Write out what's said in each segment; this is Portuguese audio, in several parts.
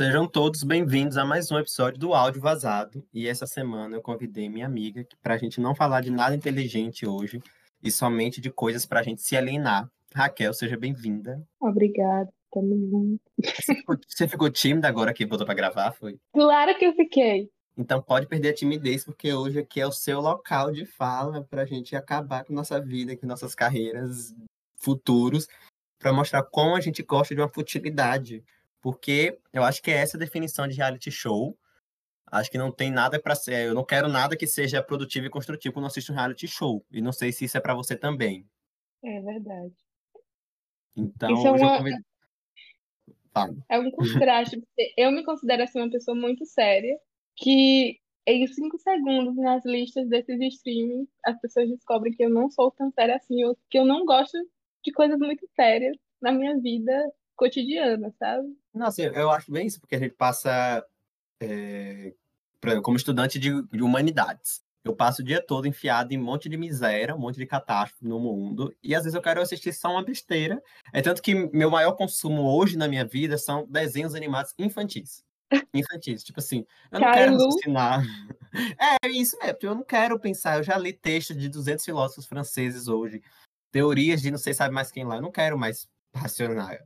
Sejam todos bem-vindos a mais um episódio do Áudio Vazado. E essa semana eu convidei minha amiga para a gente não falar de nada inteligente hoje e somente de coisas para a gente se alienar. Raquel, seja bem-vinda. Obrigada, tamo junto. Você ficou, você ficou tímida agora que botou para gravar, foi? Claro que eu fiquei. Então pode perder a timidez, porque hoje aqui é o seu local de fala para a gente acabar com nossa vida, com nossas carreiras futuros, para mostrar como a gente gosta de uma futilidade porque eu acho que é essa a definição de reality show. Acho que não tem nada para ser. Eu não quero nada que seja produtivo e construtivo quando assisto um reality show. E não sei se isso é para você também. É verdade. Então, isso é, uma... convido... é um contraste. eu me considero assim uma pessoa muito séria, que em cinco segundos nas listas desses streaming, as pessoas descobrem que eu não sou tão séria assim, que eu não gosto de coisas muito sérias na minha vida cotidiana, sabe? Nossa, eu, eu acho bem isso, porque a gente passa, é, exemplo, como estudante de, de, humanidades. Eu passo o dia todo enfiado em um monte de miséria, um monte de catástrofe no mundo, e às vezes eu quero assistir só uma besteira. É tanto que meu maior consumo hoje na minha vida são desenhos animados infantis. Infantis, tipo assim, eu não quero raciocinar. É, isso mesmo, eu não quero pensar. Eu já li textos de 200 filósofos franceses hoje, teorias de não sei sabe mais quem lá. Eu não quero mais racionar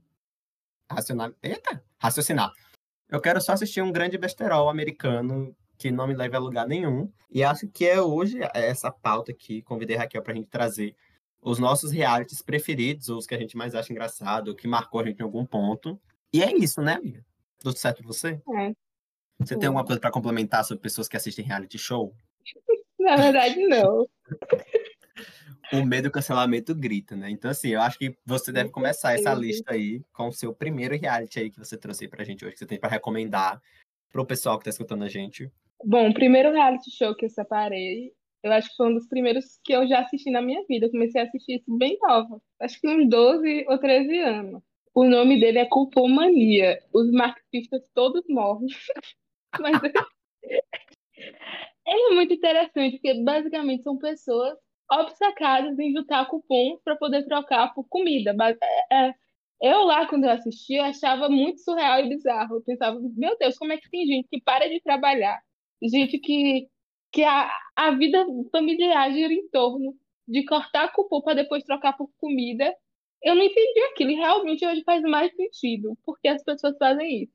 racionar. Eita! Raciocinar. Eu quero só assistir um grande besterol americano que não me leve a lugar nenhum. E acho que é hoje essa pauta que convidei a Raquel pra gente trazer os nossos realities preferidos, os que a gente mais acha engraçado, que marcou a gente em algum ponto. E é isso, né, amiga? Tudo certo com você? É. Você tem alguma coisa para complementar sobre pessoas que assistem reality show? Na verdade, não. o medo do cancelamento grita, né? Então, assim, eu acho que você deve começar essa lista aí com o seu primeiro reality aí que você trouxe aí pra gente hoje, que você tem para recomendar pro pessoal que tá escutando a gente. Bom, o primeiro reality show que eu separei, eu acho que foi um dos primeiros que eu já assisti na minha vida. Eu comecei a assistir isso bem nova, acho que uns 12 ou 13 anos. O nome dele é Culpomania. Os marxistas todos morrem. Mas ele é muito interessante, porque basicamente são pessoas obcecadas em juntar cupom para poder trocar por comida. É, é, eu lá, quando eu assisti, eu achava muito surreal e bizarro. Eu pensava, meu Deus, como é que tem gente que para de trabalhar? Gente que, que a, a vida familiar gira em torno de cortar cupom para depois trocar por comida. Eu não entendi aquilo e realmente hoje faz mais sentido porque as pessoas fazem isso.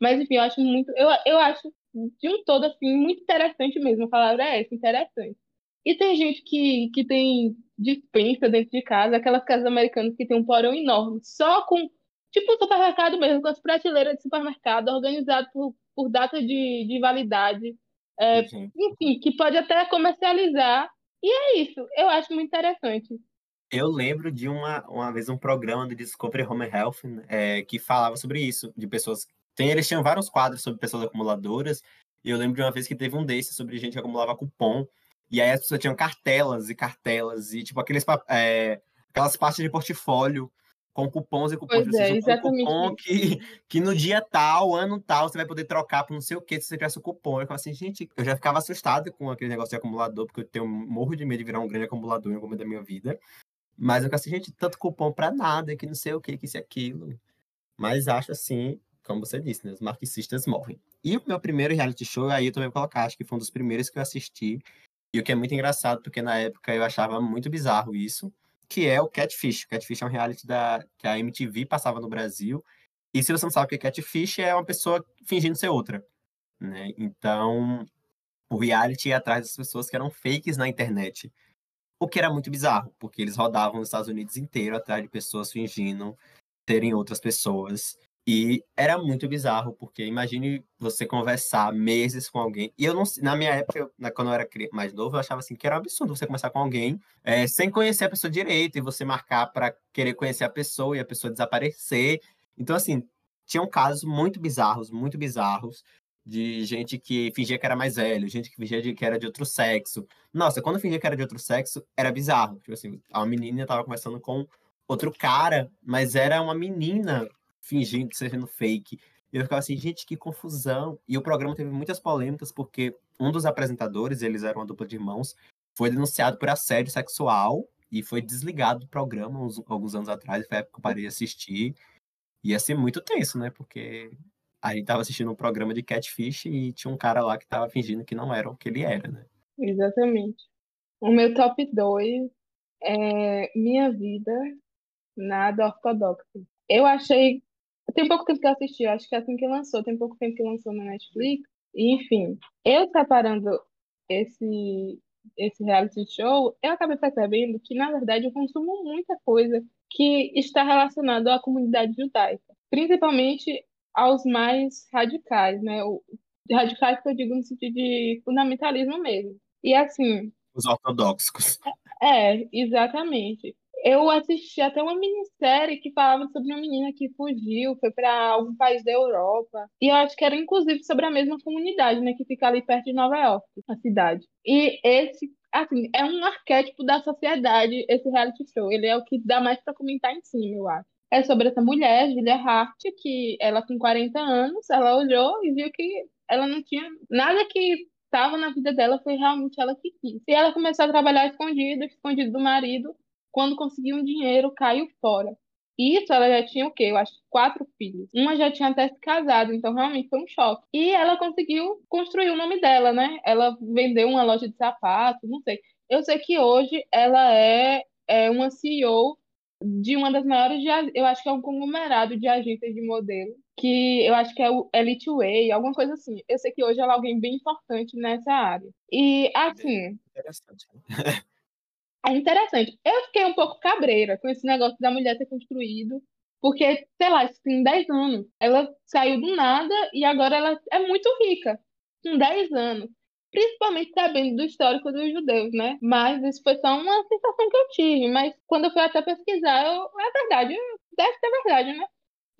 Mas enfim, eu acho muito, eu, eu acho de um todo assim muito interessante mesmo. A palavra é essa, interessante. E tem gente que, que tem dispensa dentro de casa, aquelas casas americanas que tem um porão enorme, só com, tipo um supermercado mesmo, com as prateleiras de supermercado, organizado por, por data de, de validade. É, enfim, que pode até comercializar. E é isso, eu acho muito interessante. Eu lembro de uma, uma vez um programa do Discovery Home Health é, que falava sobre isso, de pessoas. Tem, eles tinham vários quadros sobre pessoas acumuladoras, e eu lembro de uma vez que teve um desses sobre gente que acumulava cupom. E aí as pessoas tinham cartelas e cartelas, e tipo aqueles, é, aquelas pastas de portfólio com cupons e cupons. Pois é, exatamente. Um cupom que, que no dia tal, ano tal, você vai poder trocar por não sei o que se você tivesse o cupom. Eu assim, gente, eu já ficava assustado com aquele negócio de acumulador, porque eu tenho morro de medo de virar um grande acumulador em algum momento da minha vida. Mas eu falei assim, gente, tanto cupom pra nada, que não sei o que, que isso e aquilo. Mas acho assim, como você disse, né? Os marxistas morrem. E o meu primeiro reality show, aí eu também vou colocar, acho que foi um dos primeiros que eu assisti, e o que é muito engraçado, porque na época eu achava muito bizarro isso, que é o Catfish. Catfish é um reality da, que a MTV passava no Brasil. E se você não sabe o que é Catfish, é uma pessoa fingindo ser outra. Né? Então, o reality ia atrás das pessoas que eram fakes na internet. O que era muito bizarro, porque eles rodavam nos Estados Unidos inteiro atrás de pessoas fingindo terem outras pessoas. E era muito bizarro, porque imagine você conversar meses com alguém. E eu não na minha época, eu, quando eu era mais novo, eu achava assim que era um absurdo você conversar com alguém é, sem conhecer a pessoa direito e você marcar para querer conhecer a pessoa e a pessoa desaparecer. Então, assim, tinham casos muito bizarros, muito bizarros, de gente que fingia que era mais velho, gente que fingia que era de outro sexo. Nossa, quando fingia que era de outro sexo, era bizarro. Tipo assim, a menina tava conversando com outro cara, mas era uma menina fingindo sendo fake. E eu ficava assim, gente, que confusão. E o programa teve muitas polêmicas, porque um dos apresentadores, eles eram uma dupla de irmãos, foi denunciado por assédio sexual e foi desligado do programa uns, alguns anos atrás. Foi a época que eu parei de assistir. Ia ser muito tenso, né? Porque a gente tava assistindo um programa de catfish e tinha um cara lá que tava fingindo que não era o que ele era, né? Exatamente. O meu top 2 é Minha Vida Nada Ortodoxa. Eu achei. Tem pouco tempo que eu assisti, acho que é assim que lançou, tem pouco tempo que lançou na Netflix. Enfim, eu separando esse, esse reality show, eu acabei percebendo que, na verdade, eu consumo muita coisa que está relacionada à comunidade judaica, principalmente aos mais radicais, né? O, radicais que eu digo no sentido de fundamentalismo mesmo. E assim. Os ortodoxos. É, exatamente. Eu assisti até uma minissérie que falava sobre uma menina que fugiu, foi para algum país da Europa. E eu acho que era inclusive sobre a mesma comunidade, né, que fica ali perto de Nova York, a cidade. E esse, assim, é um arquétipo da sociedade, esse reality show. Ele é o que dá mais para comentar em cima, eu acho. É sobre essa mulher, Julia Hart, que ela com 40 anos, ela olhou e viu que ela não tinha nada que estava na vida dela, foi realmente ela que quis. E ela começou a trabalhar escondido, escondido do marido, quando conseguiu um dinheiro, caiu fora. Isso ela já tinha o quê? Eu acho quatro filhos. Uma já tinha até se casado, então realmente foi um choque. E ela conseguiu construir o nome dela, né? Ela vendeu uma loja de sapatos, não sei. Eu sei que hoje ela é, é uma CEO de uma das maiores, de, eu acho que é um conglomerado de agências de modelo, que eu acho que é o Elite Way, alguma coisa assim. Eu sei que hoje ela é alguém bem importante nessa área. E, assim... Interessante. É interessante. Eu fiquei um pouco cabreira com esse negócio da mulher ter construído, porque, sei lá, tem 10 anos. Ela saiu do nada e agora ela é muito rica, com 10 anos. Principalmente sabendo do histórico dos judeus, né? Mas isso foi só uma sensação que eu tive. Mas quando eu fui até pesquisar, eu, é verdade, deve ser verdade, né?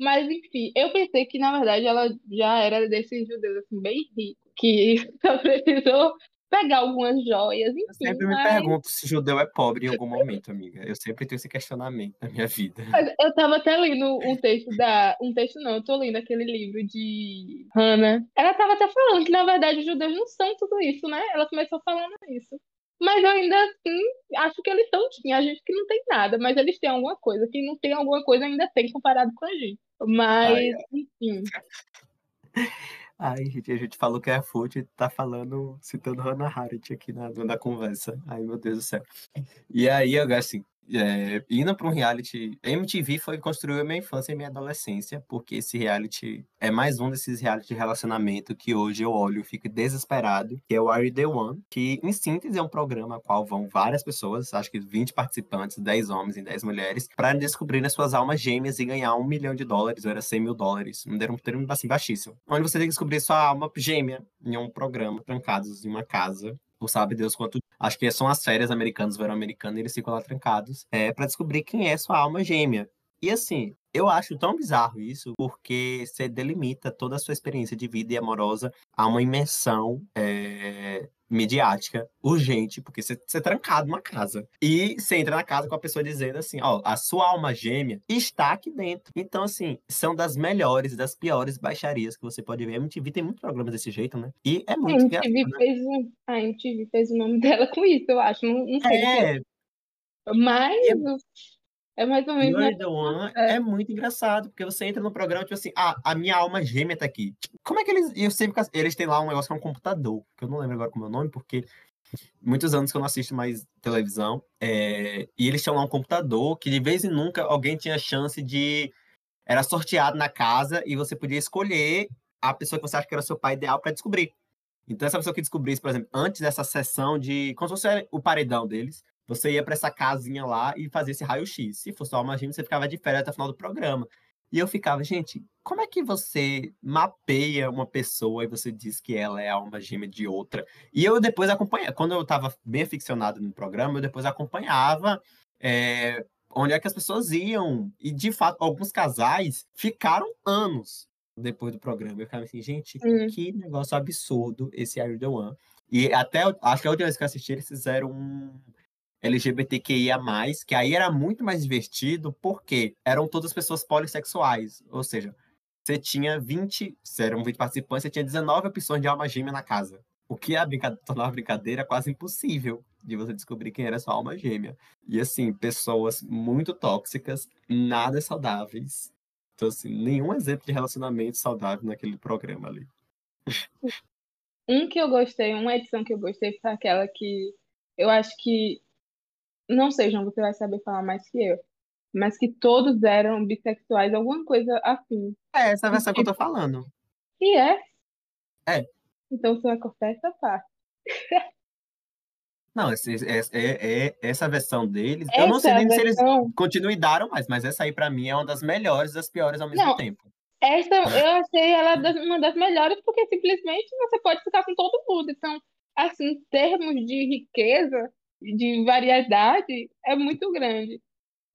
Mas, enfim, eu pensei que, na verdade, ela já era desses judeus, assim, bem ricos, que só precisou pegar algumas joias, enfim. Eu sempre mas... me pergunto se judeu é pobre em algum momento, amiga. Eu sempre tenho esse questionamento na minha vida. Eu tava até lendo um texto da. Um texto não, eu tô lendo aquele livro de Hannah. Ela tava até falando que, na verdade, os judeus não são tudo isso, né? Ela começou falando isso. Mas eu ainda assim acho que eles são tinha a gente que não tem nada, mas eles têm alguma coisa. Quem não tem alguma coisa ainda tem comparado com a gente. Mas, Ai, enfim. Ai, gente, a gente falou que é Food tá falando, citando Hannah Harrit aqui na, na conversa. Ai, meu Deus do céu. E aí, eu assim, é, indo para um reality, MTV foi construir a minha infância e minha adolescência, porque esse reality é mais um desses reality de relacionamento que hoje eu olho e fico desesperado, que é o Are You The One, que em síntese é um programa ao qual vão várias pessoas, acho que 20 participantes, 10 homens e 10 mulheres, para descobrir as suas almas gêmeas e ganhar um milhão de dólares, ou era 100 mil dólares, um termo assim baixíssimo, onde você tem que descobrir sua alma gêmea em um programa, trancados em uma casa, por sabe Deus quanto. Acho que são as férias americanas, verão americano, e eles ficam lá trancados é, para descobrir quem é sua alma gêmea. E assim, eu acho tão bizarro isso, porque você delimita toda a sua experiência de vida e amorosa a uma imersão é, midiática urgente, porque você, você é trancado numa casa. E você entra na casa com a pessoa dizendo assim: ó, a sua alma gêmea está aqui dentro. Então, assim, são das melhores, das piores baixarias que você pode ver. A MTV tem muitos programas desse jeito, né? E é muito a MTV, fez, um, a MTV fez o nome dela com isso, eu acho. Não, não sei. É. Mas. É... É mais ou menos. You're the One é. é. muito engraçado, porque você entra no programa, tipo assim, ah, a minha alma gêmea tá aqui. Tipo, como é que eles. Eu sempre eles têm lá um negócio que é um computador, que eu não lembro agora como é o nome, porque muitos anos que eu não assisto mais televisão. É, e eles tinham lá um computador que de vez em nunca alguém tinha chance de. Era sorteado na casa e você podia escolher a pessoa que você acha que era seu pai ideal para descobrir. Então, essa pessoa que descobrisse, por exemplo, antes dessa sessão de. Como se fosse o paredão deles, você ia para essa casinha lá e fazia esse raio-x. Se fosse uma gêmea, você ficava de férias até o final do programa. E eu ficava, gente, como é que você mapeia uma pessoa e você diz que ela é a alma gêmea de outra? E eu depois acompanhava, quando eu estava bem aficionado no programa, eu depois acompanhava é, onde é que as pessoas iam. E, de fato, alguns casais ficaram anos depois do programa. Eu ficava assim, gente, hum. que negócio absurdo esse Are The One. E até, acho que a última vez que eu assisti, eles fizeram um LGBTQIA+, que aí era muito mais divertido, porque eram todas pessoas polissexuais, ou seja, você tinha 20, eram 20 participantes, você tinha 19 opções de alma gêmea na casa. O que a tornava a brincadeira quase impossível de você descobrir quem era sua alma gêmea. E assim, pessoas muito tóxicas, nada saudáveis. Então, assim, nenhum exemplo de relacionamento saudável naquele programa ali. Um que eu gostei, uma edição que eu gostei foi aquela que eu acho que. Não sei, João, você vai saber falar mais que eu. Mas que todos eram bissexuais, alguma coisa assim. É essa versão que eu tô falando. E é? É. Então você vai cortar essa parte. Não, esse, é, é, é, essa versão deles. eu não sei nem Essa se eles versão. continuaram mais, mas essa aí pra mim é uma das melhores e das piores ao mesmo Não. tempo. Essa eu achei ela uma das melhores, porque simplesmente você pode ficar com todo mundo. Então, assim, em termos de riqueza, de variedade, é muito grande.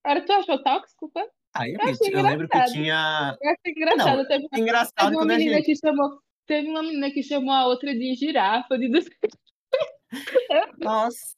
Agora, tu achou tóxico? Foi? Aí eu, Eu achei eu lembro que engraçado. tinha. Eu achei engraçado. Teve, teve Engraçado uma quando a menina gente. que chamou. Teve uma menina que chamou a outra de girafa, de não Nossa,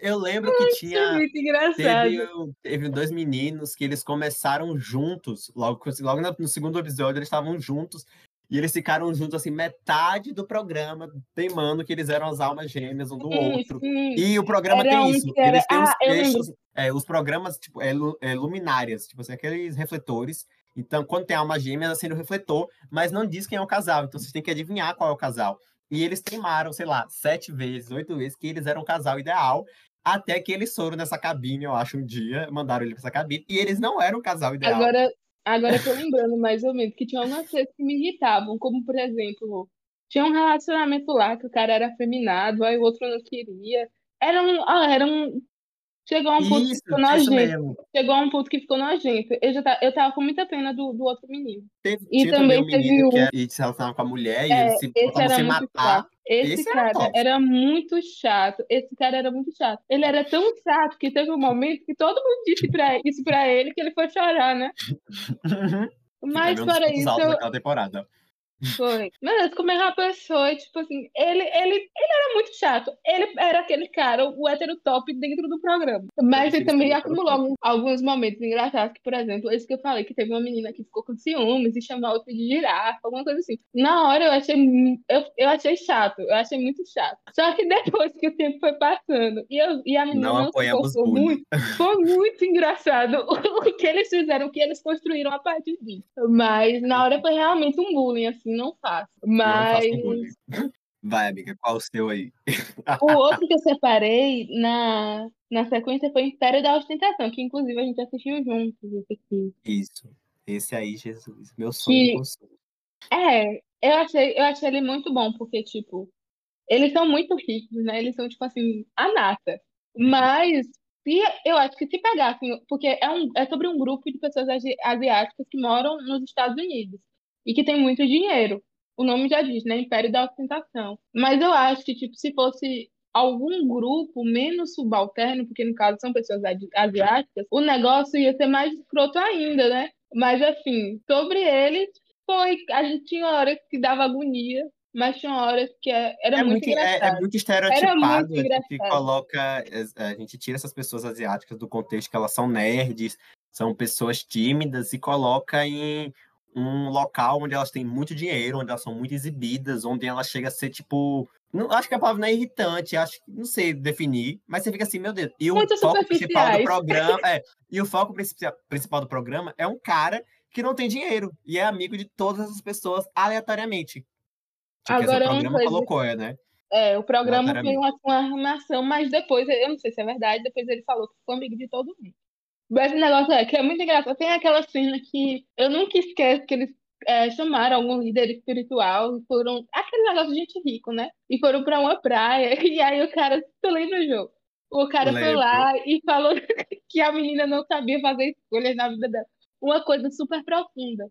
eu lembro que tinha. muito engraçado. Teve, teve dois meninos que eles começaram juntos, logo, logo no segundo episódio eles estavam juntos, e eles ficaram juntos assim, metade do programa, teimando que eles eram as almas gêmeas um do Sim, outro. sim. E o programa Era tem isso, era- eles têm os Ah, lembro. textos, é, os programas, tipo, é, é luminárias, tipo assim, aqueles refletores. Então, quando tem alma gêmea, acende o refletor, mas não diz quem é o casal, então vocês têm que adivinhar qual é o casal. E eles teimaram, sei lá, sete vezes, oito vezes, que eles eram o casal ideal, até que eles foram nessa cabine, eu acho, um dia, mandaram ele pra essa cabine, e eles não eram o casal ideal. Agora, agora eu tô lembrando mais ou menos que tinha algumas coisas que me irritavam, como por exemplo, tinha um relacionamento lá que o cara era afeminado, aí o outro não queria. Era um, ah, era um, chegou a um ponto que Isso, ficou isso nojento. Chegou a um ponto que ficou nojento. Eu já tá, eu tava com muita pena do, do outro menino. Teve, E também também um teve menino que um- era, e se relacionava com a mulher, e É, eles se esse era se matar. Esse, Esse era cara tóxico. era muito chato. Esse cara era muito chato. Ele era tão chato que teve um momento que todo mundo disse pra, isso pra ele que ele foi chorar, né? Que Mas é pontos isso, eu, temporada. Foi. Deus, como é uma pessoa, tipo assim, ele, ele, ele era muito chato. Ele era aquele cara, o hétero top dentro do programa. Mas ele também acumulou alguns- alguns momentos engraçados, que, por exemplo, esse que eu falei, que teve uma menina que ficou com ciúmes e chamou a outra de girafa, alguma coisa assim. Na hora eu achei, eu, eu achei chato, eu achei muito chato. Só que depois que o tempo foi passando e, eu, e a menina Não não, se muito, foi muito engraçado o que eles fizeram, o que eles construíram a partir disso. Mas na hora foi realmente um bullying, assim, não faço. Não Mas bullying. Vai, amiga, qual o seu aí? o outro que eu separei na, na sequência foi Império da Ostentação, que inclusive a gente assistiu juntos. esse aqui. Isso. Esse aí, Jesus. Meu sonho Que-. É, eu achei, eu achei ele muito bom, porque, tipo, eles são muito ricos, né? Eles são, tipo assim, a nata. Mas se, eu acho que se pegassem, porque é, um, é sobre um grupo de pessoas asi- asiáticas que moram nos Estados Unidos e que tem muito dinheiro. O nome já diz, né? Império da Ostentação. Mas eu acho que, tipo, se fosse algum grupo menos subalterno, porque no caso são pessoas asiáticas, o negócio ia ser mais escroto ainda, né? Mas, assim, sobre eles, foi. A gente tinha horas que dava agonia, mas tinha horas que é- era É muito muito, é, é engraçado. muito estereotipado. muito a gente engraçado. coloca. A gente tira essas pessoas asiáticas do contexto que elas são nerds, são pessoas tímidas e coloca em um local onde elas têm muito dinheiro, onde elas são muito exibidas, onde elas chegam a ser tipo. Não, acho que a palavra não é irritante, acho que não sei definir, mas você fica assim, meu Deus. E o Muito foco principal do programa. É, e o foco principal do programa é um cara que não tem dinheiro e é amigo de todas essas pessoas aleatoriamente. Tipo, esse Agora, uma programa coisa- colocou, é, né? É, o programa foi Aleatoriamente. uma, uma armação, mas depois, eu não sei se é verdade, depois ele falou que ficou amigo de todo mundo. Mas o negócio é que é muito engraçado. Tem aquela cena que eu nunca esqueço que eles é, chamaram algum líder espiritual e foram. Aquele negócio de gente rico, né? E foram pra uma praia. E aí o cara. Tu lembra o jogo? O cara foi lá e falou que a menina não sabia fazer escolhas na vida dela. Uma coisa super profunda.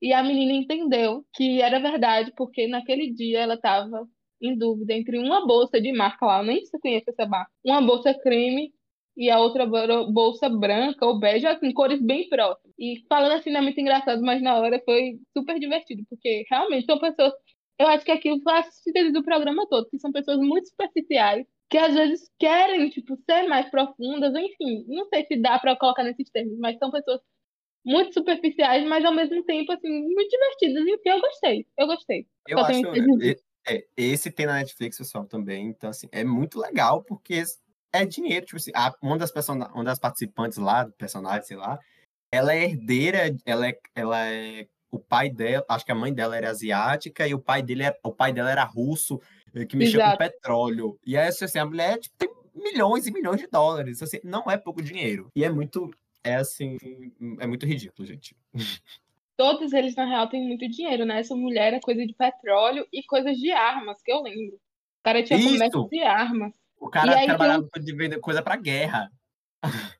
E a menina entendeu que era verdade, porque naquele dia ela estava em dúvida entre uma bolsa de marca lá, eu nem se conhece essa marca, uma bolsa creme e a outra bolsa branca ou bege, assim, cores bem próximas. E falando assim não é muito engraçado, mas na hora foi super divertido, porque realmente são pessoas. Eu acho que aquilo a síntese do programa todo, que são pessoas muito superficiais, que às vezes querem, tipo, ser mais profundas, enfim, não sei se dá para colocar nesses termos, mas são pessoas muito superficiais, mas ao mesmo tempo, assim, muito divertidas. Enfim, eu gostei, eu gostei. Eu Só acho. e- é, esse tem na Netflix, pessoal, também. Então, assim, é muito legal, porque é dinheiro. Tipo assim, a- uma, das persona, uma das participantes lá, do personagem, sei lá, ela é herdeira, ela é, ela é o pai dela, acho que a mãe dela era asiática e o pai dele era, o pai dela era russo, eh, que mexia Exato. com petróleo. E aí assim, a mulher tipo, tem milhões e milhões de dólares, assim, não é pouco dinheiro. E é muito é assim, é muito ridículo, gente. Todos eles na real têm muito dinheiro, né? Essa mulher é coisa de petróleo e coisas de armas, que eu lembro. O cara tinha Isso. comércio de armas. O cara trabalhava tem... de vender coisa para guerra.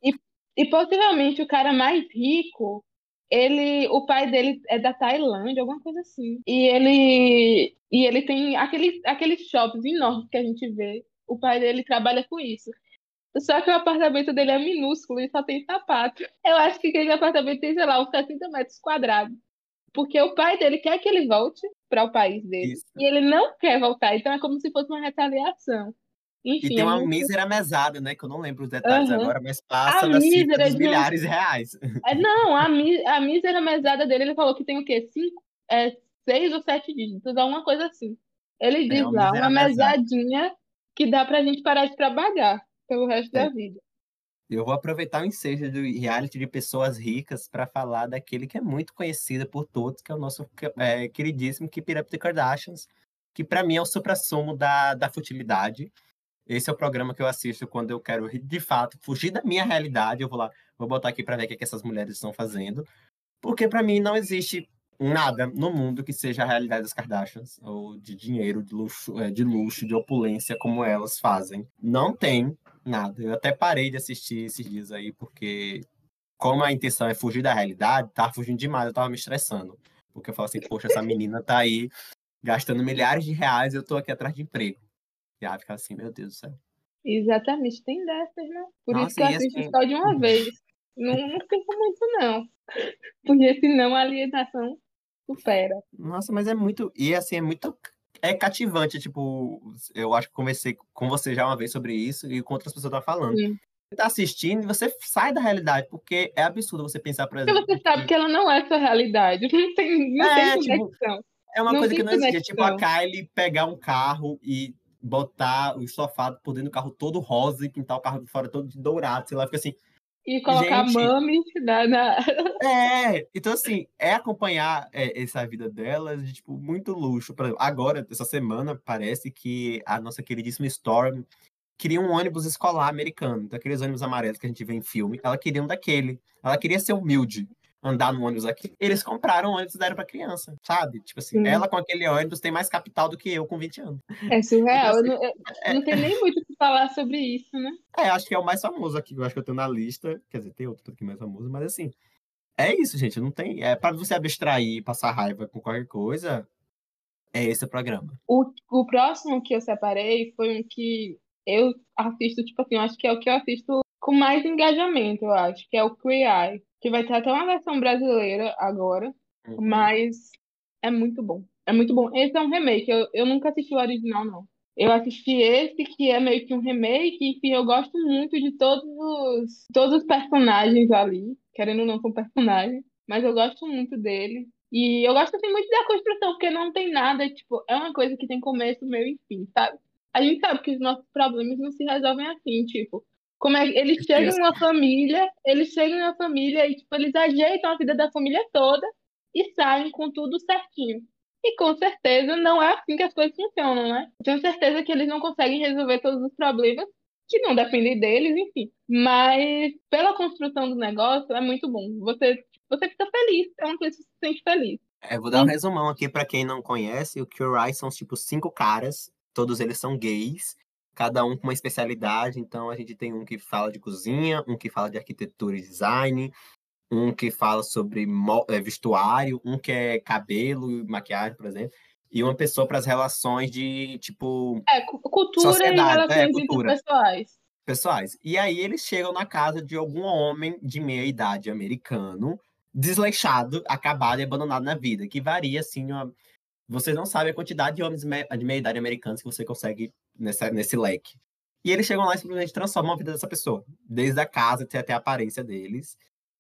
E, e possivelmente o cara mais rico ele, o pai dele é da Tailândia, alguma coisa assim. E ele, e ele tem aquele, aqueles shoppings enormes que a gente vê. O pai dele trabalha com isso. Só que o apartamento dele é minúsculo e só tem sapato. Eu acho que aquele apartamento tem, sei lá, uns 70 metros quadrados. Porque o pai dele quer que ele volte para o país dele. Isso. E ele não quer voltar. Então é como se fosse uma retaliação. Enfim, e tem uma muito... mísera mesada, né? Que eu não lembro os detalhes uhum. agora, mas passa a das cifras de milhares de reais. É, não, a, mi... a mísera mesada dele, ele falou que tem o quê? Cinco, é, seis ou sete dígitos, alguma coisa assim. Ele é diz é lá, uma mesadinha mesada. que dá pra gente parar de trabalhar pelo resto é. da vida. Eu vou aproveitar o ensejo do reality de pessoas ricas para falar daquele que é muito conhecido por todos, que é o nosso é, queridíssimo Keep Up the Kardashians, que para mim é o supra-sumo da, da futilidade. Esse é o programa que eu assisto quando eu quero, de fato, fugir da minha realidade. Eu vou lá, vou botar aqui para ver o que, é que essas mulheres estão fazendo. Porque para mim não existe nada no mundo que seja a realidade das Kardashians, ou de dinheiro, de luxo, é, de luxo, de opulência como elas fazem. Não tem nada. Eu até parei de assistir esses dias aí, porque como a intenção é fugir da realidade, tava fugindo demais, eu tava me estressando. Porque eu falo assim, poxa, essa menina tá aí gastando milhares de reais eu tô aqui atrás de emprego. E ela fica assim, meu Deus do céu. Exatamente, tem dessas, né? Por Nossa, isso que eu assisto assim... só de uma vez. Não, não fica muito, não. Porque senão a alienação supera. Nossa, mas é muito. E assim, é muito. É cativante, tipo, eu acho que conversei com você já uma vez sobre isso e com outras pessoas tá falando. Sim. Você tá assistindo e você sai da realidade, porque é absurdo você pensar, por exemplo. Porque você sabe que ela não é sua realidade. Não tem, não é, tem tipo, conexão. Tipo, é uma não coisa que não existe. É tipo a Kylie pegar um carro e botar o estofado por dentro do carro todo rosa e pintar o carro de fora todo de dourado, sei lá, fica assim. E colocar gente, mami na, na. É, então assim, é acompanhar é, essa vida delas de tipo muito luxo. Por exemplo, agora, essa semana, parece que a nossa queridíssima Storm queria um ônibus escolar americano, daqueles ônibus amarelos que a gente vê em filme. Ela queria um daquele. Ela queria ser humilde andar no ônibus aqui. Eles compraram ônibus e deram pra criança, sabe? Tipo assim, ela com aquele ônibus tem mais capital do que eu com 20 anos. É surreal. Então, assim, eu não, eu não tem nem muito o que falar sobre isso, né? É, acho que é o mais famoso aqui. Eu acho que eu tenho na lista. Quer dizer, tem outro aqui mais famoso, mas assim. É isso, gente. Não tem. É para você abstrair, passar raiva com qualquer coisa. É esse o programa. O, o próximo que eu separei foi um que eu assisto, tipo assim, eu acho que é o que eu assisto com mais engajamento, eu acho, que é o Queer Eye que vai ter até uma versão brasileira agora, uhum. mas é muito bom. É muito bom. Esse é um remake, eu, eu nunca assisti o original, não. Eu assisti esse, que é meio que um remake, enfim, eu gosto muito de todos os, todos os personagens ali, querendo ou não são personagens, mas eu gosto muito dele. E eu gosto assim, muito da construção, porque não tem nada, tipo, é uma coisa que tem começo, meio e fim, sabe? A gente sabe que os nossos problemas não se resolvem assim, tipo, como é, eles chegam em uma família, eles chegam em uma família e tipo, eles ajeitam a vida da família toda e saem com tudo certinho. E com certeza não é assim que as coisas funcionam, né? Tenho certeza que eles não conseguem resolver todos os problemas, que não dependem deles, enfim. Mas pela construção do negócio é muito bom. Você, você fica feliz, é uma coisa que você se sente feliz. É, vou dar um resumão aqui para quem não conhece. O Cure são tipo cinco caras, todos eles são gays, cada um com uma especialidade. Então, a gente tem um que fala de cozinha, um que fala de arquitetura e design, um que fala sobre é, vestuário, um que é cabelo e maquiagem, por exemplo, e uma pessoa para as relações de, tipo. É, cultura sociedade, e relações é, cultura. pessoais. Pessoais. E aí eles chegam na casa de algum homem de meia idade americano, desleixado, acabado e abandonado na vida, que varia, assim, uma... vocês não sabem a quantidade de homens de meia idade americanos que você consegue nessa, nesse leque. E eles chegam lá e simplesmente transformam a vida dessa pessoa, desde a casa até a aparência deles,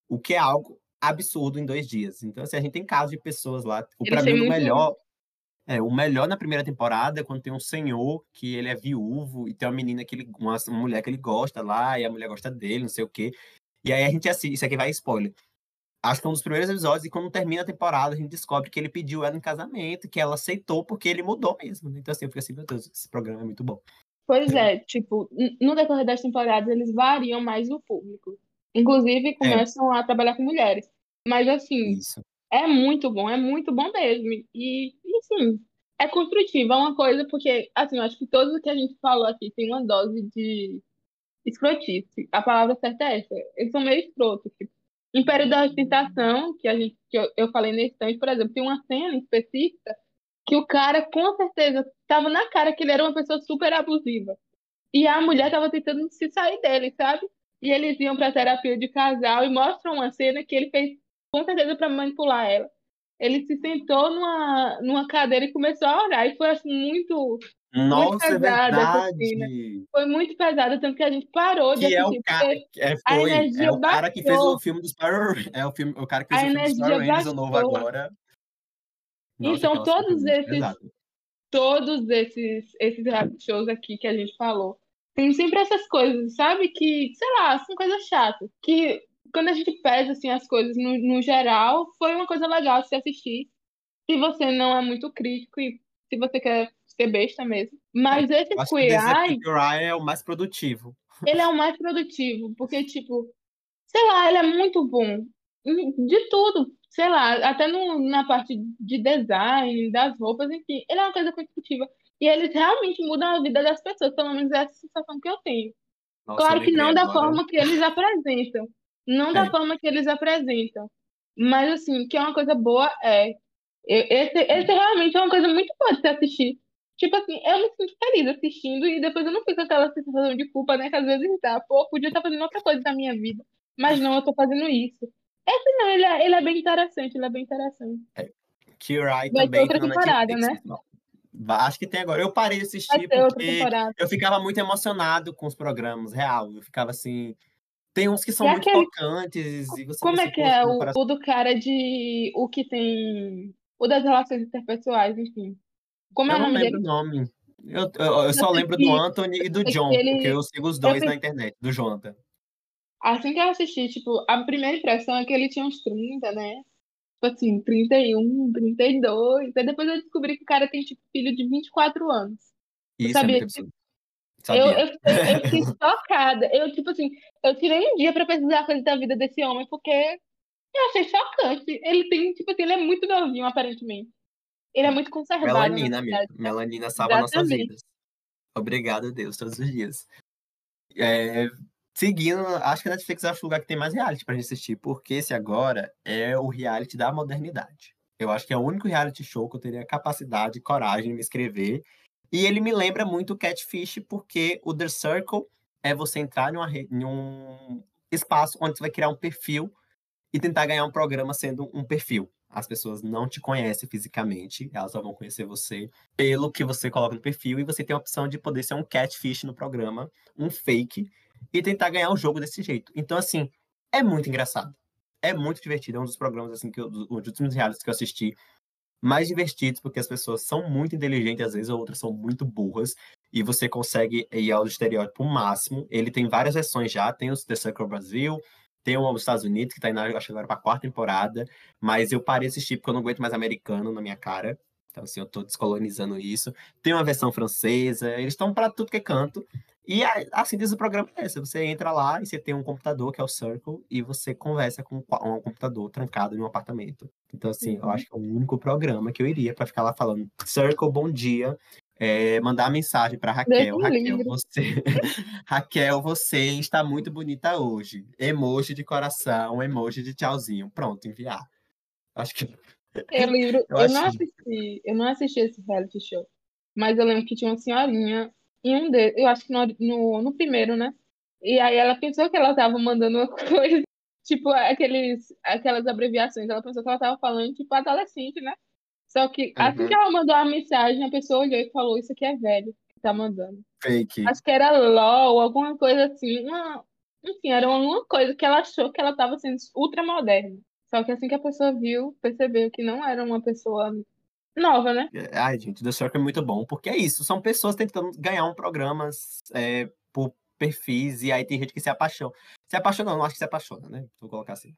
o que é algo absurdo em dois dias. Então, assim, a gente tem casos de pessoas lá. O pra mim, o melhor. É, o melhor na primeira temporada é quando tem um senhor que ele é viúvo e tem uma menina que ele. Uma, uma mulher que ele gosta lá, e a mulher gosta dele, não sei o quê. E aí a gente assiste, isso aqui vai spoiler. Acho que é um dos primeiros episódios, e quando termina a temporada, a gente descobre que ele pediu ela em casamento, que ela aceitou porque ele mudou mesmo. Né? Então, assim, eu fico assim, meu Deus, esse programa é muito bom. Pois é, tipo, no decorrer das temporadas, eles variam mais o público. Inclusive, começam é. a trabalhar com mulheres. Mas, assim, Isso. é muito bom, é muito bom mesmo. E, e sim, é construtivo, é uma coisa, porque, assim, eu acho que todos o que a gente falou aqui tem uma dose de escrotice. A palavra certa é essa. Eles são meio escrotos, tipo, Império da Ostentação, que, a gente, que eu, eu falei nesse instante, por exemplo, tem uma cena específica que o cara, com certeza, estava na cara que ele era uma pessoa super abusiva. E a mulher estava tentando se sair dele, sabe? E eles iam para terapia de casal e mostram uma cena que ele fez com certeza para manipular ela. Ele se sentou numa, numa cadeira e começou a orar. E foi assim, muito, nossa, muito é pesada essa cena. Foi muito pesada, tanto que a gente parou de que assistir. É o, cara, é, foi, é o cara que fez o filme dos Power É o, filme, o cara que fez a o filme dos Power Rangers, o novo agora. Nossa, então, todos esses, todos esses, esses shows aqui que a gente falou, tem sempre essas coisas, sabe? Que, sei lá, são coisas chatas. Que quando a gente pesa assim, as coisas no, no geral, foi uma coisa legal se assistir. Se você não é muito crítico e se você quer ser besta mesmo. Mas é, esse Eye... Eye é o mais produtivo. Ele é o mais produtivo, porque, tipo, sei lá, ele é muito bom. De tudo, sei lá, até no, na parte de design, das roupas, enfim, ele é uma coisa construtiva. E eles realmente mudam a vida das pessoas, pelo menos é essa sensação que eu tenho. Nossa, claro que não da agora. forma que eles apresentam. Não é. da forma que eles apresentam. Mas, assim, que é uma coisa boa, é. Esse, esse realmente é uma coisa muito boa de se assistir. Tipo assim, eu me sinto feliz assistindo e depois eu não fico com aquela sensação de culpa, né? Que às vezes dá. Pô, podia estar fazendo outra coisa da minha vida. Mas não, eu tô fazendo isso. Esse não, ele é, ele é bem interessante, ele é bem interessante. É. Kirai também. outra temporada, né? Acho que tem agora. Eu parei de assistir porque eu ficava muito emocionado com os programas, real. Eu ficava assim. Tem uns que são muito aquele... tocantes. E você Como é que é o, o do cara de. O que tem. O das relações interpessoais, enfim. Como eu é o nome dele? nome. Eu, eu, eu só lembro do Anthony e do John, ele... porque eu sigo os dois eu... na internet, do Jonathan. Assim que eu assisti, tipo, a primeira impressão é que ele tinha uns 30, né? Tipo assim, 31, 32. Aí depois eu descobri que o cara tem, tipo, filho de 24 anos. Isso eu é sabia é muito absurdo. Eu, eu, eu, fiquei chocada. Eu, tipo assim, eu tirei um dia pra pesquisar coisa da vida desse homem, porque eu achei chocante. Ele tem, tipo assim, ele é muito novinho, aparentemente. Ele é muito conservado. Melanina, amigo. Melanina salva nossas vidas. Obrigado, Deus, todos os dias. É, seguindo, acho que a Netflix é o lugar que tem mais reality pra gente assistir, porque esse agora é o reality da modernidade. Eu acho que é o único reality show que eu teria capacidade e coragem de me inscrever. E ele me lembra muito o Catfish, porque o The Circle é você entrar em um espaço onde você vai criar um perfil e tentar ganhar um programa sendo um perfil. As pessoas não te conhecem fisicamente, elas só vão conhecer você pelo que você coloca no perfil, e você tem a opção de poder ser um catfish no programa, um fake, e tentar ganhar o jogo desse jeito. Então, assim, é muito engraçado. É muito divertido. É um dos programas, assim, que eu, dos últimos realities que eu assisti, mais divertidos, porque as pessoas são muito inteligentes, às vezes, ou outras são muito burras, e você consegue ir ao estereótipo máximo. Ele tem várias versões já, tem os The Circle Brasil, tem um nos Estados Unidos, que tá indo, acho que agora pra quarta temporada, mas eu parei de assistir porque eu não aguento mais americano na minha cara. Então, assim, eu tô descolonizando isso. Tem uma versão francesa, eles estão para tudo que é canto. E assim diz o programa é esse. Você entra lá e você tem um computador, que é o Circle, e você conversa com um computador trancado em um apartamento. Então, assim, uhum. eu acho que é o único programa que eu iria para ficar lá falando Circle, bom dia é, mandar mensagem para Raquel. Raquel você... Raquel, você está muito bonita hoje. Emoji de coração, emoji de tchauzinho. Pronto, enviar. Acho que. Eu, eu, eu não assisti, eu não assisti esse reality show. Mas eu lembro que tinha uma senhorinha em um deles, eu acho que no, no, no primeiro, né? E aí ela pensou que ela estava mandando uma coisa, tipo, aqueles, aquelas abreviações. Ela pensou que ela estava falando, tipo, adolescente, né? Só que assim que ela mandou a mensagem, a pessoa olhou e falou: Isso aqui é velho que tá mandando. Fake. Acho que era LOL, alguma coisa assim. Uma... Enfim, era alguma coisa que ela achou que ela tava sendo ultra moderna. Só que assim que a pessoa viu, percebeu que não era uma pessoa nova, né? É, ai, gente, The Circle é muito bom, porque é isso, são pessoas tentando ganhar um programa é, por perfis, e aí tem gente que se apaixona. Se apaixona, não, acho que se apaixona, né? Vou colocar assim.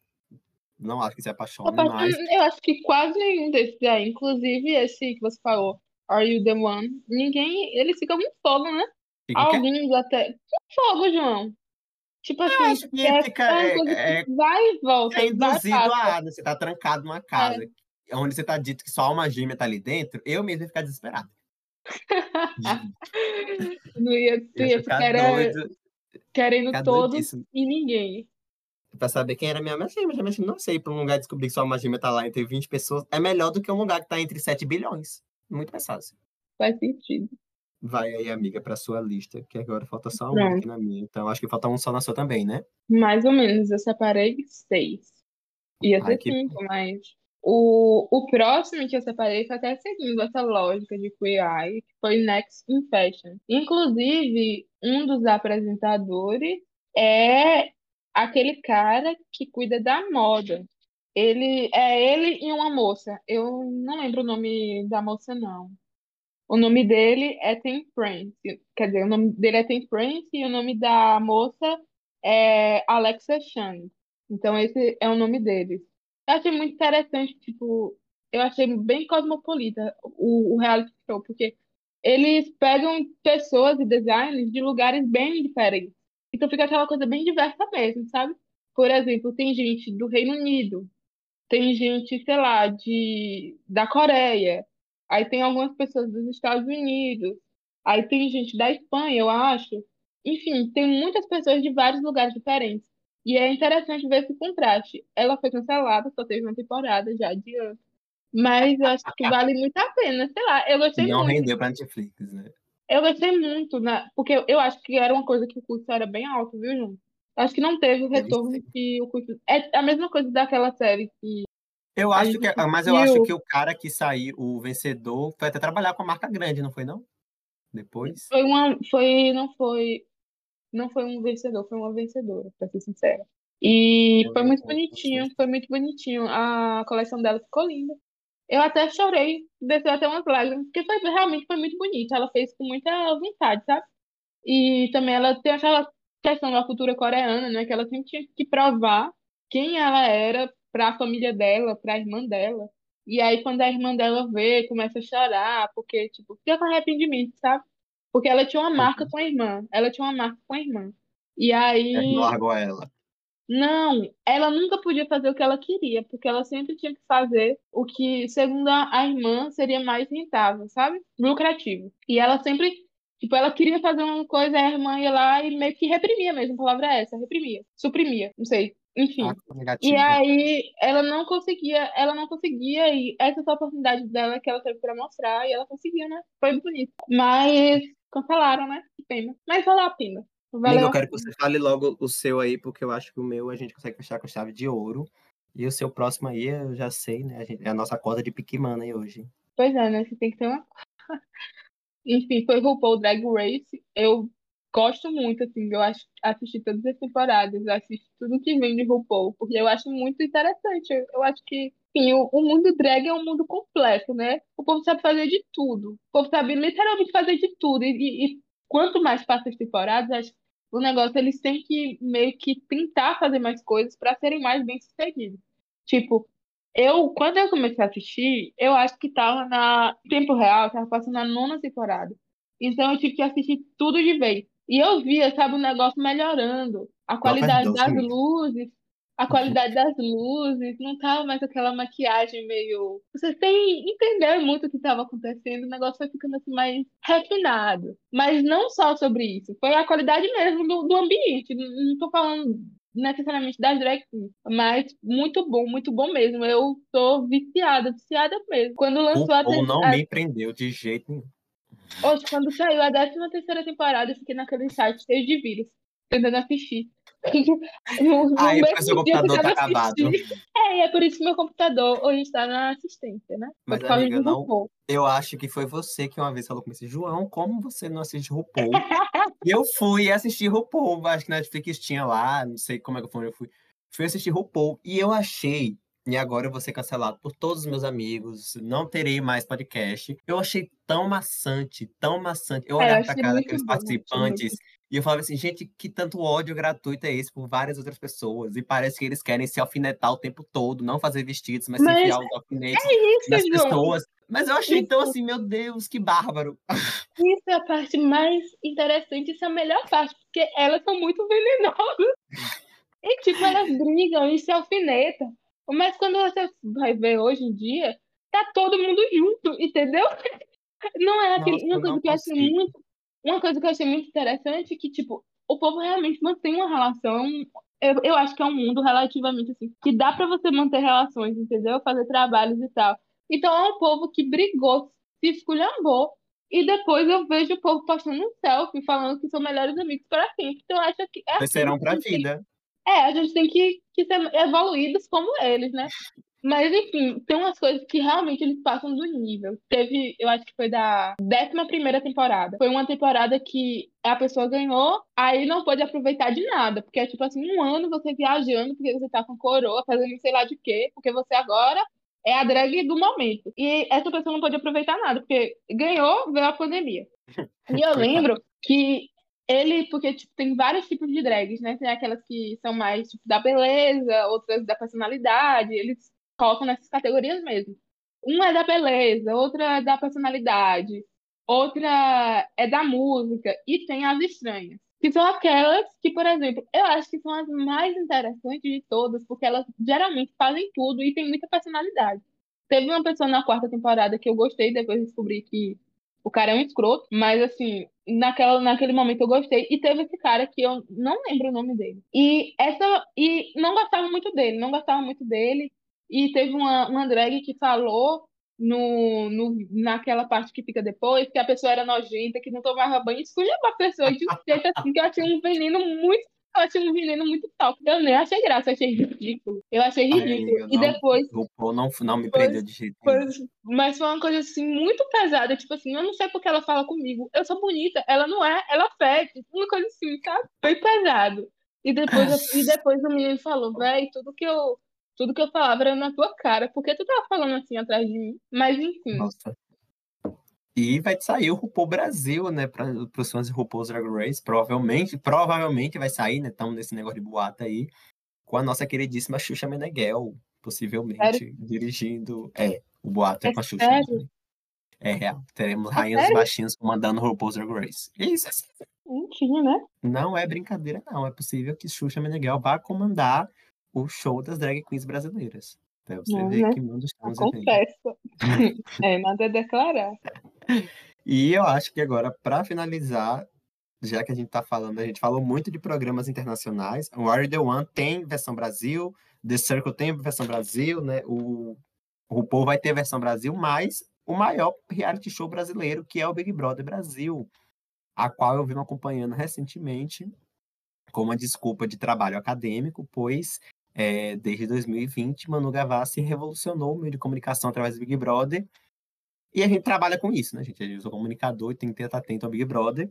Não acho que se apaixone, passo- mas eu acho que quase nenhum desses aí, inclusive esse que você falou, Are You the One? Ninguém. Eles ficam com fogo, né? fica? Alguns até. Com fogo, João. Tipo Eu assim, acho que é, fica, é é, é, vai e volta, é vai induzido passa. a, né? você tá trancado numa É. casa, onde você tá dito que só uma gêmea tá ali dentro, eu mesmo ia ficar desesperado. Não ia, ia ia ficar ficar doido, querendo ficar todos doidíssimo. e ninguém. Pra saber quem era minha minha gêmea. Geralmente não sei, pra um lugar descobrir que só uma gêmea tá lá entre 20 pessoas, é melhor do que um lugar que tá entre 7 bilhões. Muito mais fácil. Faz sentido. Vai aí, amiga, pra sua lista, que agora falta só um Pronto. aqui na minha. Então acho que falta um só na sua também, né? Mais ou menos, eu separei seis. Ia Ai, ser que cinco, mas. O, o próximo que eu separei foi até seguindo essa lógica de Eye, que foi Next in Fashion. Inclusive, um dos apresentadores é aquele cara que cuida da moda. Ele é ele e uma moça. Eu não lembro o nome da moça, não. O nome dele é Tem Prince. Quer dizer, o nome dele é Tem Prince e o nome da moça é Alexa Chung. Então, esse é o nome deles. Eu achei muito interessante, tipo, eu achei bem cosmopolita o, o reality show, porque eles pegam pessoas e designers de lugares bem diferentes. Então fica aquela coisa bem diversa mesmo, sabe? Por exemplo, tem gente do Reino Unido, tem gente, sei lá, de, da Coreia, aí tem algumas pessoas dos Estados Unidos, aí tem gente da Espanha, eu acho. Enfim, tem muitas pessoas de vários lugares diferentes. E é interessante ver esse contraste. Ela foi cancelada, só teve uma temporada já adiante. Mas eu acho que vale muito a pena. Sei lá, eu gostei Não muito. rendeu pra Netflix, né? Eu gostei muito, né? Porque eu, eu acho que era uma coisa que o custo era bem alto, viu, João? Acho que não teve o retorno que o custo. É a mesma coisa daquela série que Eu acho que, ah, mas eu acho que o cara que saiu, o vencedor, foi até trabalhar com a marca grande, não foi não? Depois? Foi uma. Foi. Não foi. Não foi um vencedor, foi uma vencedora, pra ser sincera. E foi muito bonitinho, foi muito bonitinho. A coleção dela ficou linda. Eu até chorei, desceu até umas lágrimas, porque foi, realmente foi muito bonito. Ela fez com muita vontade, sabe? E também ela tem aquela questão da cultura coreana, né? Que ela sempre tinha que provar quem ela era para a família dela, para a irmã dela. E aí, quando a irmã dela vê, começa a chorar, porque, tipo, fica com arrependimento, sabe? Porque ela tinha uma marca com a irmã. Ela tinha uma marca com a irmã. E aí. Ele largou ela. Não, ela nunca podia fazer o que ela queria, porque ela sempre tinha que fazer o que, segundo a irmã, seria mais rentável, sabe? Lucrativo. E ela sempre, tipo, ela queria fazer uma coisa, a irmã ia lá e meio que reprimia mesmo, a palavra é essa, reprimia, suprimia, não sei, enfim. Ah, E aí ela não conseguia, ela não conseguia, e essa foi a oportunidade dela que ela teve pra mostrar, e ela conseguiu, né? Foi bonito. Mas cancelaram, né? Que pena. Mas valeu a pena. Amiga, Valeu eu a quero que você fale logo o seu aí, porque eu acho que o meu a gente consegue fechar com chave de ouro. E o seu próximo aí, eu já sei, né? A gente, é a nossa cota de Pikmin aí hoje. Pois é, né? Você tem que ter uma. Enfim, foi RuPaul Drag Race. Eu gosto muito, assim, eu acho, assisti todas as temporadas, eu assisto tudo que vem de RuPaul, porque eu acho muito interessante. Eu, eu acho que, enfim, o, o mundo drag é um mundo completo, né? O povo sabe fazer de tudo. O povo sabe literalmente fazer de tudo. E, e- e quanto mais passa as temporadas, acho que o negócio eles têm que meio que tentar fazer mais coisas para serem mais bem-sucedidos. Tipo, eu, quando eu comecei a assistir, eu acho que tava na em tempo real, tava passando na nona temporada. Então eu tive que assistir tudo de vez. E eu via, sabe, o negócio melhorando. A qualidade doze das minutos. luzes, a qualidade das luzes, não tava mais aquela maquiagem meio. Vocês têm entenderam muito o que estava acontecendo, o negócio foi ficando assim mais refinado. Mas não só sobre isso, foi a qualidade mesmo do, do ambiente. Não tô falando necessariamente das drag queens, mas muito bom, muito bom mesmo. Eu tô viciada, viciada mesmo. Quando lançou a, RuPaul ter- não a me prendeu de jeito nenhum. Hoje, quando saiu a 13 terceira temporada, eu fiquei naquele site cheio de vírus, tentando assistir. No, no Aí, porque mesmo seu computador tá acabado. É, e é por isso que meu computador hoje está na assistência, né? Mas, causa amiga, não-. Eu acho que foi você que uma vez falou comigo assim, João, como você não assiste RuPaul? e eu fui assistir RuPaul, acho que na Netflix tinha lá, não sei como é que foi, eu fui. Fui assistir RuPaul e eu achei, e agora eu vou ser cancelado por todos os meus amigos, não terei mais podcast. Eu achei tão maçante, tão maçante. Eu É, olhava pra achei cara daqueles bom, participantes E eu falava assim, gente, que tanto ódio gratuito é esse por várias outras pessoas? E parece que eles querem se alfinetar o tempo todo, não fazer vestidos, mas, mas se enfiar os alfinetes é isso, das João. pessoas. Mas eu achei então assim, meu Deus, que bárbaro. Isso é a parte mais interessante, isso é a melhor parte, porque elas são muito venenosas. E tipo, elas brigam e se alfinetam. Mas quando você vai ver hoje em dia, tá todo mundo junto, entendeu? Não é aquele, Nossa, uma coisa que eu consigo. muito, uma coisa que eu achei muito interessante é que tipo, o povo realmente mantém uma relação. Eu, eu acho que é um mundo relativamente assim, que dá pra você manter relações, entendeu? Fazer trabalhos e tal. Então é um povo que brigou, se esculhambou. E depois eu vejo o povo postando um selfie falando que são melhores amigos para sempre. Então eu acho que é assim serão pra a gente tem- vida. é, a gente tem que, que ser evoluídos como eles, né? Mas, enfim, tem umas coisas que realmente eles passam do nível. Teve, eu acho que foi da 11 primeira temporada. Foi uma temporada que a pessoa ganhou, aí não pôde aproveitar de nada. Porque é tipo assim, um ano você viajando, porque você tá com coroa, fazendo sei lá de quê, porque você agora é a drag do momento. E essa pessoa não pôde aproveitar nada, porque ganhou, veio a pandemia. E eu lembro que ele, porque tipo, tem vários tipos de drags, né? Tem aquelas que são mais tipo, da beleza, outras da personalidade, eles colocam nessas categorias mesmo. Uma é da beleza, outra é da personalidade, outra é da música, e tem as estranhas, que são aquelas que, por exemplo, eu acho que são as mais interessantes de todas, porque elas geralmente fazem tudo e têm muita personalidade. Teve uma pessoa na quarta temporada que eu gostei, depois descobri que o cara é um escroto, mas assim, naquela, naquele momento eu gostei. E teve esse cara que eu não lembro o nome dele. E essa e não gostava muito dele, não gostava muito dele. E teve uma, uma drag que falou no, no, naquela parte que fica depois que a pessoa era nojenta, que não tomava banho, escolheu uma pessoa de um jeito assim que eu achei um veneno muito. Eu achei um veneno muito tóxico. Eu nem achei graça, achei ridículo. Eu achei Ai, ridículo. eu E não- depois O Paul não, não me Pois- prendeu de jeito nenhum. Mas foi uma coisa assim muito pesada, tipo assim, eu não sei porque ela fala comigo. Eu sou bonita, ela não é, ela fede. Uma coisa assim, sabe? Foi pesado. E depois, e depois o menino falou, véi, tudo que eu tudo que eu falava era na tua cara, por que tu tava falando assim atrás de mim? Mas enfim, Nossa. E vai sair o RuPaul Brasil, né, para os fãs de RuPaul's Drag Race, provavelmente, provavelmente vai sair, né, estamos nesse negócio de boato aí, com a nossa queridíssima Xuxa Meneghel, possivelmente, dirigindo, é, o boato é, É com a Xuxa. sério? É real, teremos É Rainhas sério? Baixinhos comandando o RuPaul's Drag Race. Isso assim, enfim, né? não é brincadeira não, é possível que Xuxa Meneghel vá comandar o show das drag queens brasileiras. Pra você ver né? que mundo estamos vivendo. Confesso. é, nada a declarar. E eu acho que agora, para finalizar, já que a gente está falando, a gente falou muito de programas internacionais. O Are The One tem versão Brasil, The Circle tem versão Brasil, né? O, o RuPaul vai ter versão Brasil, mas o maior reality show brasileiro, que é o Big Brother Brasil, a qual eu venho acompanhando recentemente com uma desculpa de trabalho acadêmico, pois é, desde 2020 Manu Gavassi revolucionou o meio de comunicação através do Big Brother e a gente trabalha com isso, né, gente? Eu sou comunicador e tem que estar atento ao Big Brother.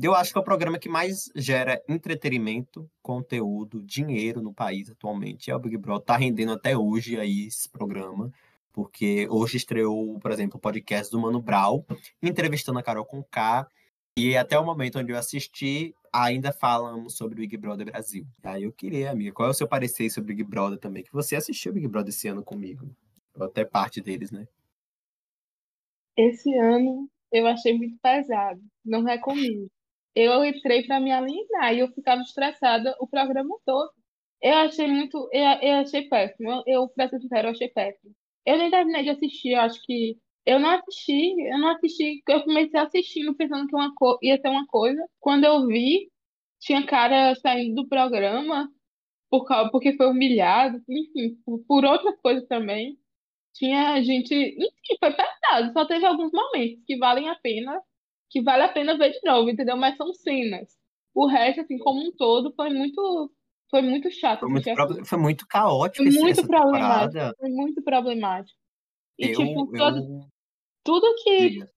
Eu acho que é o programa que mais gera entretenimento, conteúdo, dinheiro no país atualmente. É o Big Brother. Tá rendendo até hoje aí esse programa. Porque hoje estreou, por exemplo, o podcast do Mano Brown, entrevistando a Carol Conká. E até o momento onde eu assisti, ainda falamos sobre o Big Brother Brasil. Aí eu queria, amiga, qual é o seu parecer sobre o Big Brother também? Que você assistiu o Big Brother esse ano comigo. Ou até parte deles, né? Esse ano eu achei muito pesado, não recomendo. Eu entrei para me alienar e eu ficava estressada o programa todo. Eu achei muito, eu, eu achei péssimo. Eu, eu pra ser sincera, eu achei péssimo. Eu nem terminei de assistir, eu acho que eu não assisti, eu não assisti, eu comecei assistindo pensando que uma co- ia ser uma coisa. Quando eu vi, tinha cara saindo do programa por causa, porque foi humilhado, enfim, por, outras coisas também. Tinha gente, enfim, foi pesado. Só teve alguns momentos que valem a pena, que vale a pena ver de novo, entendeu? Mas são cenas. O resto, assim, como um todo, foi muito, foi muito chato Foi muito, proble- aquilo. foi muito caótico Foi muito problemático. temporada. Foi muito problemático. E, Eu, tipo, todo. Tudo que, Diga.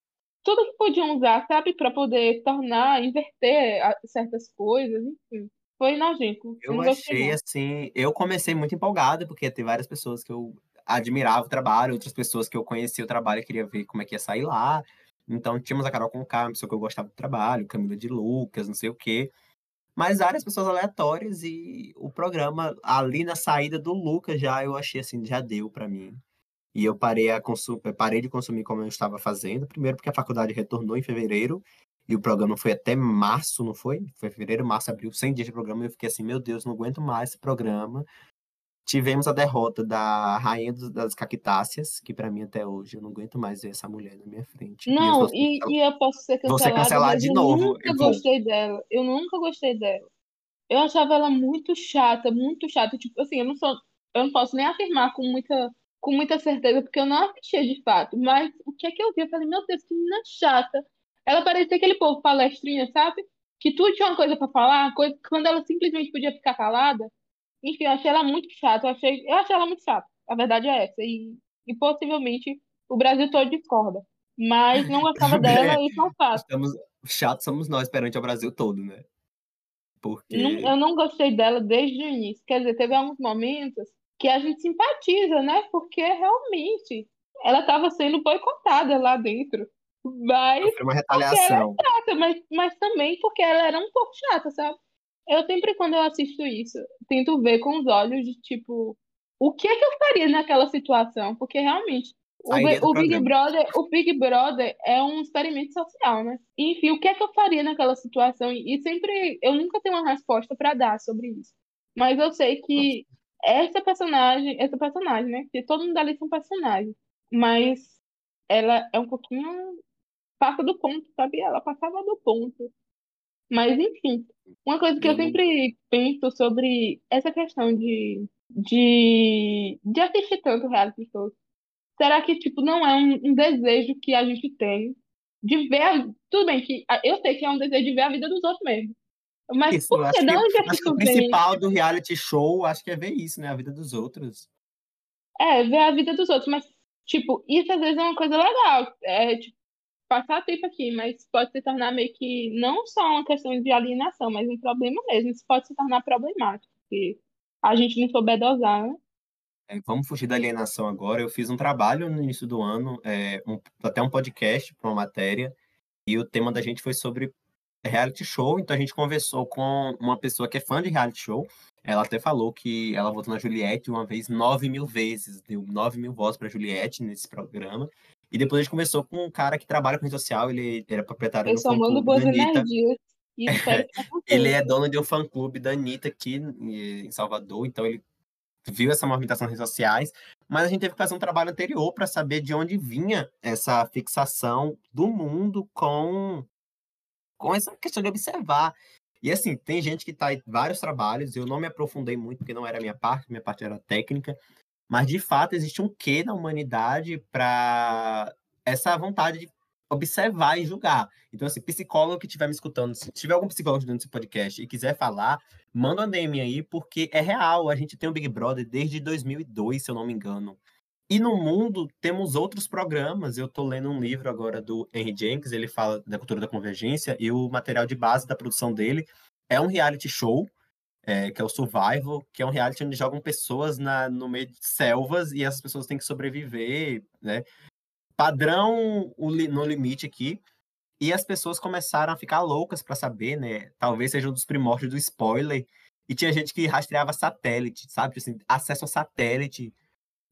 tudo que podiam usar, sabe, para poder tornar, inverter a- certas coisas, enfim. Foi nojento. Eu achei assim, eu comecei muito empolgado, porque tem várias pessoas que eu admirava o trabalho, outras pessoas que eu conhecia o trabalho e queria ver como é que ia sair lá. Então tínhamos a Carol Conká, uma pessoa que eu gostava do trabalho, Camila de Lucas, não sei o quê. Mas várias pessoas aleatórias e o programa ali na saída do Lucas já eu achei assim, já deu para mim. E eu parei, a consum... parei de consumir como eu estava fazendo. Primeiro porque a faculdade retornou em fevereiro e o programa foi até março, não foi? Foi fevereiro, março, abril, 100 dias de programa. E eu fiquei assim, meu Deus, não aguento mais esse programa. Tivemos a derrota da Rainha das Cactáceas, que para mim até hoje eu não aguento mais ver essa mulher na minha frente. Não, e, e, eu posso ser cancelada, Você cancelar de novo. Eu nunca eu gostei dela. Eu nunca gostei dela. Eu achava ela muito chata, muito chata. Tipo assim, eu não sou, eu não posso nem afirmar com muita, com muita certeza, porque eu não assistia de fato. Mas o que é que eu vi? Eu falei, meu Deus, que menina chata. Ela parecia aquele povo palestrinha, sabe? Que tudo tinha uma coisa para falar, coisa, quando ela simplesmente podia ficar calada. Enfim, eu achei ela muito chata. Eu achei, eu achei ela muito chata. A verdade é essa. E, e possivelmente o Brasil todo discorda. Mas não gostava dela e não fácil. Estamos, chatos somos nós perante o Brasil todo, né? Porque... Não, eu não gostei dela desde o início. Quer dizer, teve alguns momentos que a gente simpatiza, né? Porque realmente ela estava sendo boicotada lá dentro. Mas. Foi uma retaliação. Chata, mas, mas também porque ela era um pouco chata, sabe? Eu sempre, quando eu assisto isso, tento ver com os olhos de tipo, o que é que eu faria naquela situação? Porque realmente, o, o Big Brother, o Big Brother é um experimento social, né? Enfim, o que é que eu faria naquela situação? E sempre, eu nunca tenho uma resposta para dar sobre isso. Mas eu sei que essa personagem, essa personagem, né? Porque todo mundo ali são personagens. Mas ela é um pouquinho passa do ponto, sabe? Ela passava do ponto. Mas, enfim, uma coisa que eu sempre penso sobre essa questão de, de, de assistir tanto reality show, será que, tipo, não é um, um desejo que a gente tem de ver. A, tudo bem, que eu sei que é um desejo de ver a vida dos outros mesmo. Mas isso, por que não que, acho que o principal do reality show, acho que é ver isso, né? A vida dos outros. É, ver a vida dos outros, mas, tipo, isso às vezes é uma coisa legal. É, tipo, passar tempo aqui, mas pode se tornar meio que não só uma questão de alienação, mas um problema mesmo. Isso pode se tornar problemático, se a gente não souber dosar, né? É, vamos fugir da alienação agora. Eu fiz um trabalho no início do ano, é, um, até um podcast para uma matéria, e o tema da gente foi sobre reality show. Então a gente conversou com uma pessoa que é fã de reality show. Ela até falou que ela votou na Juliette uma vez nove mil vezes, deu nove mil votos para Juliette nesse programa. E depois a gente começou com um cara que trabalha com rede social, ele era proprietário Eu do fã-clube da Anitta. ele é dono de um fã-clube da Anitta aqui em Salvador, então ele viu essa movimentação nas redes sociais, mas a gente teve que fazer um trabalho anterior para saber de onde vinha essa fixação do mundo com, com essa questão de observar. E assim, tem gente que está em vários trabalhos, eu não me aprofundei muito porque não era a minha parte, minha parte era técnica, mas, de fato, existe um quê na humanidade para essa vontade de observar e julgar. Então, assim, psicólogo que estiver me escutando, se tiver algum psicólogo dentro desse podcast e quiser falar, manda um DM aí, porque é real. A gente tem o Big Brother desde 2002, se eu não me engano. E no mundo temos outros programas. Eu estou lendo um livro agora do Henry Jenkins, ele fala da cultura da convergência, e o material de base da produção dele é um reality show é, que é o Survival, que é um reality onde jogam pessoas na, no meio de selvas e essas pessoas têm que sobreviver, né? Padrão no limite aqui. E as pessoas começaram a ficar loucas para saber, né? Talvez seja um dos primórdios do spoiler. E tinha gente que rastreava satélite, sabe? Assim, acesso a satélite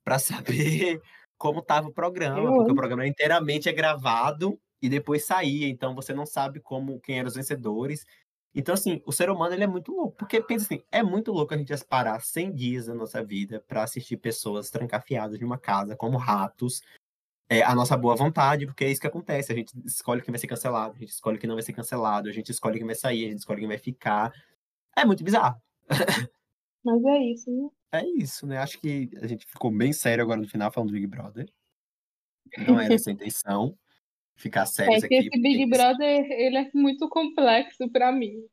para saber como estava o programa, porque o programa inteiramente é gravado e depois saía, então você não sabe como quem eram os vencedores. Então, assim, o ser humano ele é muito louco. Porque, pensa assim, é muito louco a gente parar 100 dias da nossa vida para assistir pessoas trancafiadas de uma casa como ratos, é, a nossa boa vontade, porque é isso que acontece. A gente escolhe quem vai ser cancelado, a gente escolhe quem não vai ser cancelado, a gente escolhe quem vai sair, a gente escolhe quem vai ficar. É muito bizarro. Mas é isso, né? É isso, né? Acho que a gente ficou bem sério agora no final falando do Big Brother. Não era essa a intenção ficar sério é que aqui. Esse Big Brother, ele é muito complexo para mim.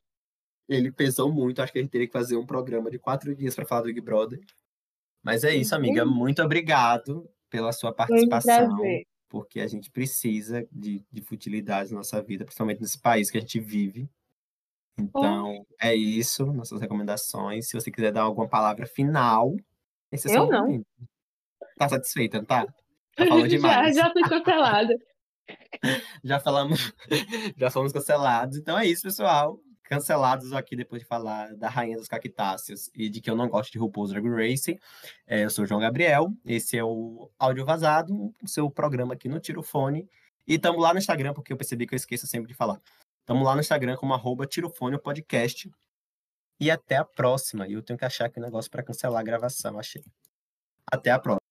Ele pesou muito, acho que a gente teria que fazer um programa de quatro dias para falar do Big Brother. Mas é isso, amiga. Muito obrigado pela sua participação. Porque a gente precisa de, de futilidade na nossa vida, principalmente nesse país que a gente vive. Então, é isso, nossas recomendações. Se você quiser dar alguma palavra final, esse é Eu não. Tá satisfeita, não tá? Já falou demais. já, já fui cancelada. já falamos, já fomos cancelados. Então é isso, pessoal. Cancelados aqui depois de falar da Rainha dos Cactáceos e de que eu não gosto de RuPaul's Drag Racing. É, eu sou o João Gabriel, esse é o Áudio Vazado, o seu programa aqui no Tirofone. E estamos lá no Instagram, porque eu percebi que eu esqueço sempre de falar. Estamos lá no Instagram como arroba Tirofone Podcast. E até a próxima. E eu tenho que achar aqui um negócio para cancelar a gravação, achei. Até a próxima.